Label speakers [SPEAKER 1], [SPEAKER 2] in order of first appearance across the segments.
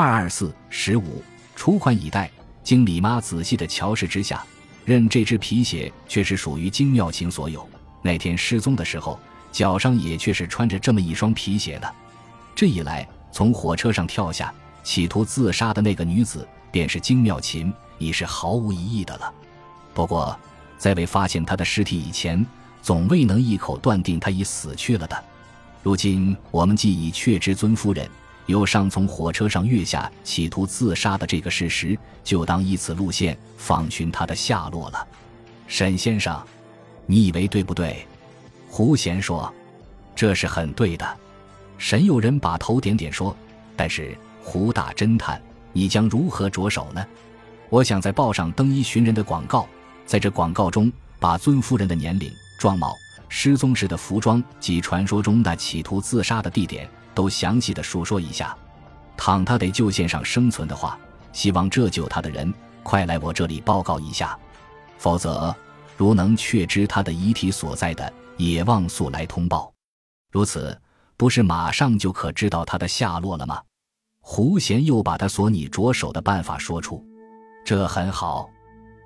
[SPEAKER 1] 二二四十五，储款以待。经李妈仔细的瞧视之下，认这只皮鞋却是属于金妙琴所有。那天失踪的时候，脚上也确实穿着这么一双皮鞋的。这一来，从火车上跳下，企图自杀的那个女子，便是金妙琴，已是毫无疑义的了。不过，在未发现她的尸体以前，总未能一口断定她已死去了的。如今我们既已确知尊夫人又上从火车上跃下，企图自杀的这个事实，就当依此路线访寻他的下落了。沈先生，你以为对不对？胡贤说：“这是很对的。”沈有人把头点点说：“但是胡大侦探，你将如何着手呢？我想在报上登一寻人的广告，在这广告中把尊夫人的年龄、状貌。”失踪时的服装及传说中那企图自杀的地点都详细的述说一下。倘他得旧线上生存的话，希望这救他的人快来我这里报告一下。否则，如能确知他的遗体所在的，也望速来通报。如此，不是马上就可知道他的下落了吗？胡贤又把他所拟着手的办法说出，这很好。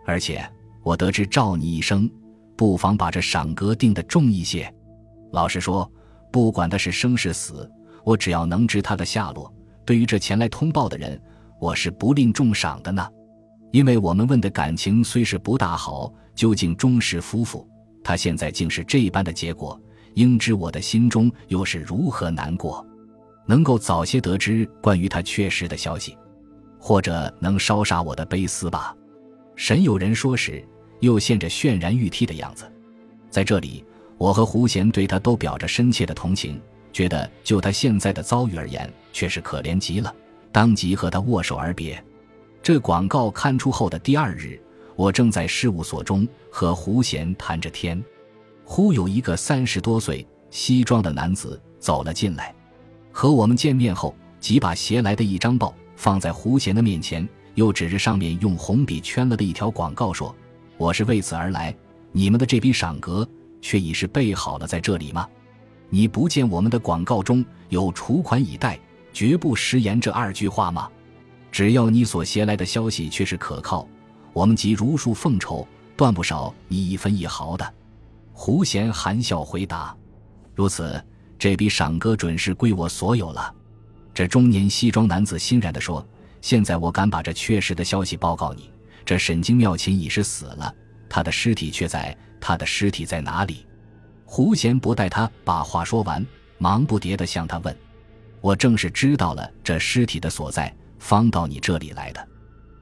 [SPEAKER 1] 而且我得知召你一声。不妨把这赏格定得重一些。老实说，不管他是生是死，我只要能知他的下落，对于这前来通报的人，我是不吝重赏的呢。因为我们问的感情虽是不大好，究竟忠实夫妇，他现在竟是这般的结果，应知我的心中又是如何难过。能够早些得知关于他确实的消息，或者能烧杀我的悲思吧。沈有人说时。又现着渲然欲涕的样子，在这里，我和胡贤对他都表着深切的同情，觉得就他现在的遭遇而言，却是可怜极了，当即和他握手而别。这广告刊出后的第二日，我正在事务所中和胡贤谈着天，忽有一个三十多岁西装的男子走了进来，和我们见面后，即把携来的一张报放在胡贤的面前，又指着上面用红笔圈了的一条广告说。我是为此而来，你们的这笔赏格却已是备好了在这里吗？你不见我们的广告中有“储款以待，绝不食言”这二句话吗？只要你所携来的消息却是可靠，我们即如数奉酬，断不少你一分一毫的。胡贤含笑回答：“如此，这笔赏格准是归我所有了。”这中年西装男子欣然地说：“现在我敢把这确实的消息报告你。”这沈金妙琴已是死了，他的尸体却在，他的尸体在哪里？胡贤不待他把话说完，忙不迭地向他问：“我正是知道了这尸体的所在，方到你这里来的，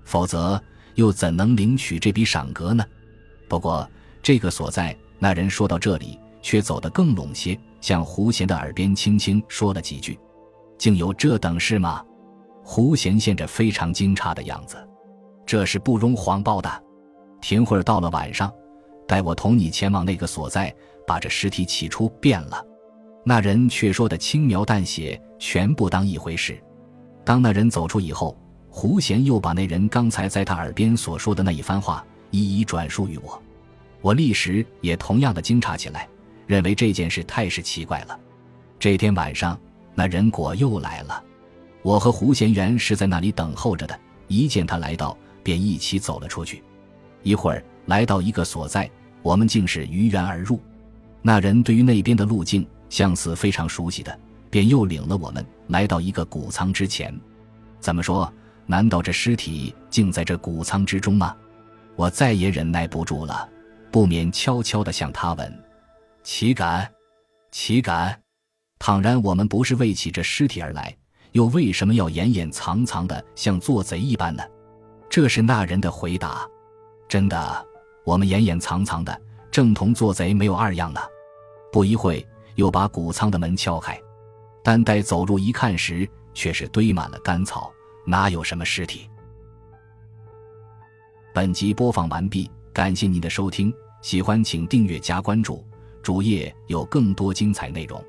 [SPEAKER 1] 否则又怎能领取这笔赏格呢？”不过这个所在，那人说到这里，却走得更拢些，向胡贤的耳边轻轻说了几句：“竟有这等事吗？”胡贤现着非常惊诧的样子。这是不容谎报的。停会儿，到了晚上，待我同你前往那个所在，把这尸体起初变了。那人却说的轻描淡写，全不当一回事。当那人走出以后，胡贤又把那人刚才在他耳边所说的那一番话一一转述于我。我立时也同样的惊诧起来，认为这件事太是奇怪了。这天晚上，那人果又来了。我和胡贤原是在那里等候着的，一见他来到。便一起走了出去，一会儿来到一个所在，我们竟是于园而入。那人对于那边的路径相似非常熟悉的，便又领了我们来到一个谷仓之前。怎么说？难道这尸体竟在这谷仓之中吗？我再也忍耐不住了，不免悄悄地向他问：“岂敢？岂敢？倘然我们不是为起这尸体而来，又为什么要掩掩藏藏的，像做贼一般呢？”这是那人的回答，真的，我们掩掩藏藏的，正同做贼没有二样呢。不一会，又把谷仓的门敲开，但待走入一看时，却是堆满了干草，哪有什么尸体？本集播放完毕，感谢您的收听，喜欢请订阅加关注，主页有更多精彩内容。